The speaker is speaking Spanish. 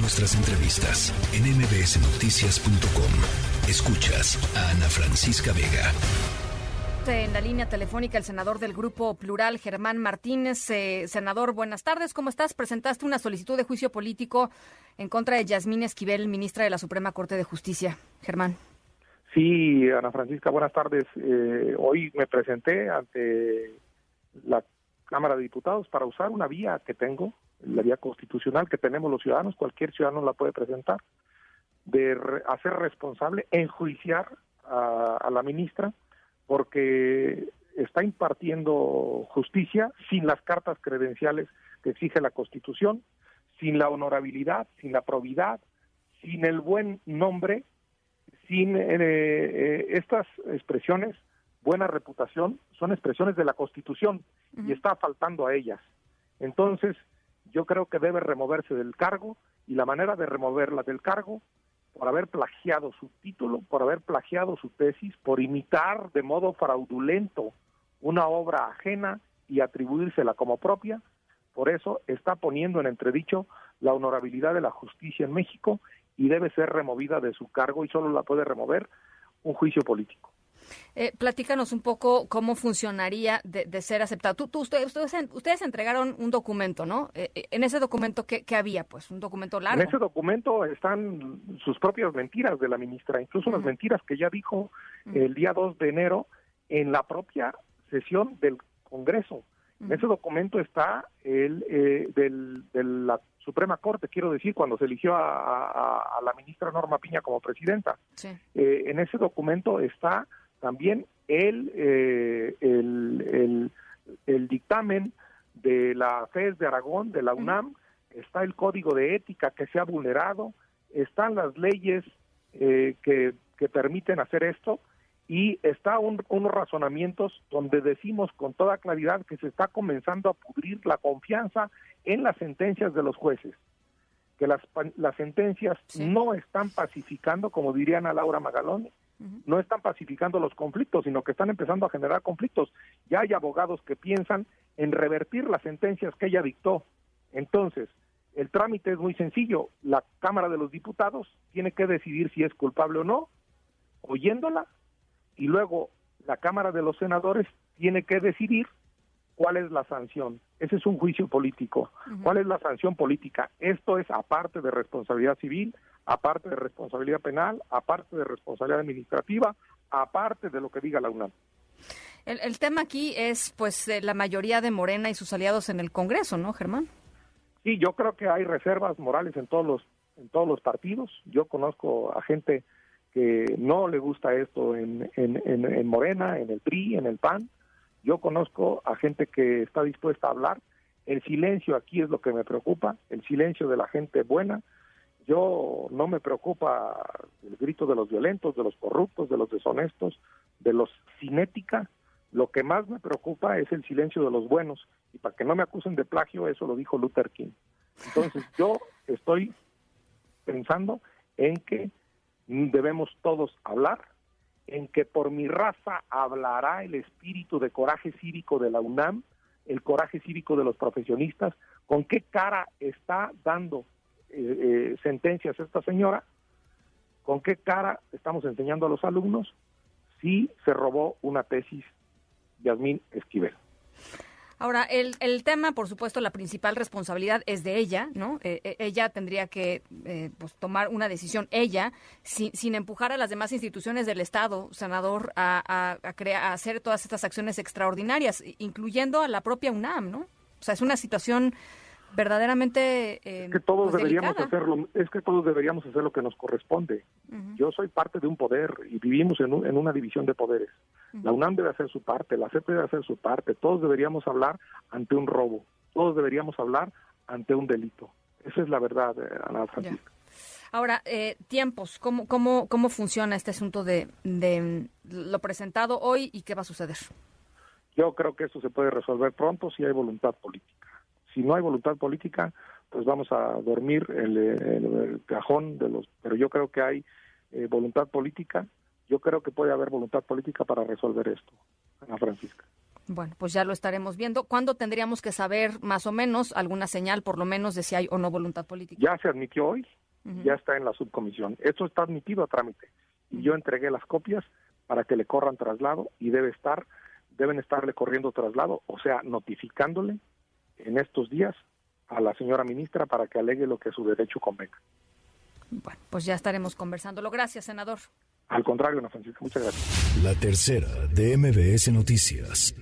Nuestras entrevistas en mbsnoticias.com. Escuchas a Ana Francisca Vega. En la línea telefónica, el senador del Grupo Plural, Germán Martínez. Eh, senador, buenas tardes. ¿Cómo estás? Presentaste una solicitud de juicio político en contra de Yasmín Esquivel, ministra de la Suprema Corte de Justicia. Germán. Sí, Ana Francisca, buenas tardes. Eh, hoy me presenté ante la Cámara de Diputados para usar una vía que tengo, la vía constitucional que tenemos los ciudadanos, cualquier ciudadano la puede presentar, de hacer responsable, enjuiciar a, la ministra, porque está impartiendo justicia sin las cartas credenciales que exige la Constitución, sin la honorabilidad, sin la probidad, sin el buen nombre, sin eh, eh, estas expresiones, buena reputación, son expresiones de la Constitución y está faltando a ellas. Entonces, yo creo que debe removerse del cargo y la manera de removerla del cargo por haber plagiado su título, por haber plagiado su tesis, por imitar de modo fraudulento una obra ajena y atribuírsela como propia, por eso está poniendo en entredicho la honorabilidad de la justicia en México y debe ser removida de su cargo y solo la puede remover un juicio político. Eh, platícanos un poco cómo funcionaría de, ser aceptado. Tú, ustedes, ustedes, entregaron un documento, ¿no? Eh, eh, en ese documento, ¿qué, había? Pues un documento largo. En ese documento están sus propias mentiras de la ministra, incluso las mentiras que ya dijo el día 2 de enero en la propia sesión del Congreso. En ese documento está el del, de la Suprema Corte, quiero decir, cuando se eligió a, la ministra Norma Piña como presidenta. en ese documento está también el, eh, el, el, dictamen de la FES de Aragón, de la UNAM, está el código de ética que se ha vulnerado, están las leyes eh, que, que, permiten hacer esto y está un, unos razonamientos donde decimos con toda claridad que se está comenzando a pudrir la confianza en las sentencias de los jueces, que las, las sentencias no están pacificando, como dirían a Laura No están pacificando los conflictos, sino que están empezando a generar conflictos. Ya hay abogados que piensan en revertir las sentencias que ella dictó. Entonces, el trámite es muy sencillo. La Cámara de los Diputados tiene que decidir si es culpable o no, oyéndola, y luego la Cámara de los Senadores tiene que decidir cuál es la sanción. Ese es un juicio político. ¿Cuál es la sanción política? Esto es aparte de responsabilidad civil, aparte de responsabilidad penal, aparte de responsabilidad administrativa, aparte de lo que diga la UNAM. El, tema aquí es, pues, la mayoría de Morena y sus aliados en el Congreso, ¿no, Germán? Sí, yo creo que hay reservas morales en todos los en todos los partidos. Yo conozco a gente que no le gusta esto en, en, en Morena, en el PRI, en el PAN. Yo conozco a gente que está dispuesta a hablar. El silencio aquí es lo que me preocupa, el silencio de la gente buena, yo no me preocupa el grito de los violentos, de los corruptos, de los deshonestos, de los sin ética. Lo que más me preocupa es el silencio de los buenos. Y para que no me acusen de plagio, eso lo dijo Luther King. Entonces yo estoy pensando en que debemos todos hablar, en que por mi raza hablará el espíritu de coraje cívico de la UNAM, el coraje cívico de los profesionistas, con qué cara está dando eh, eh, sentencias esta señora, ¿con qué cara estamos enseñando a los alumnos si se robó una tesis Yasmín Esquivel? Ahora, el, el tema, por supuesto, la principal responsabilidad es de ella, ¿no? Eh, ella tendría que pues, tomar una decisión, ella, sin, sin, empujar a las demás instituciones del Estado, senador, a, a, a, hacer todas estas acciones extraordinarias, incluyendo a la propia UNAM, ¿no? O sea, es una situación verdaderamente eh, es que todos pues, deberíamos hacerlo es que todos deberíamos hacer lo que nos corresponde. Yo soy parte de un poder y vivimos en, en una división de poderes. La UNAM debe hacer su parte la CEP debe hacer su parte. Todos deberíamos hablar ante un robo. Todos deberíamos hablar ante un delito. Esa es la verdad eh, Ana Francisca. Ahora, eh, tiempos, ¿cómo, cómo, ¿cómo funciona este asunto de, de lo presentado hoy y qué va a suceder? Yo creo que esto se puede resolver pronto si hay voluntad política si no hay voluntad política, pues vamos a dormir en el, cajón de los... Pero yo creo que hay eh, voluntad política, yo creo que puede haber voluntad política para resolver esto, Ana Francisca. Bueno, pues ya lo estaremos viendo. ¿Cuándo tendríamos que saber más o menos alguna señal, por lo menos, de si hay o no voluntad política? Ya se admitió hoy, ya está en la subcomisión. Esto está admitido a trámite y yo entregué las copias para que le corran traslado y debe estar, deben estarle corriendo traslado, o sea, notificándole en estos días a la señora ministra para que alegue lo que su derecho convenga. Bueno, pues ya estaremos conversándolo. Gracias, senador. Al contrario, Ana Francisca, muchas gracias. La tercera de MBS Noticias.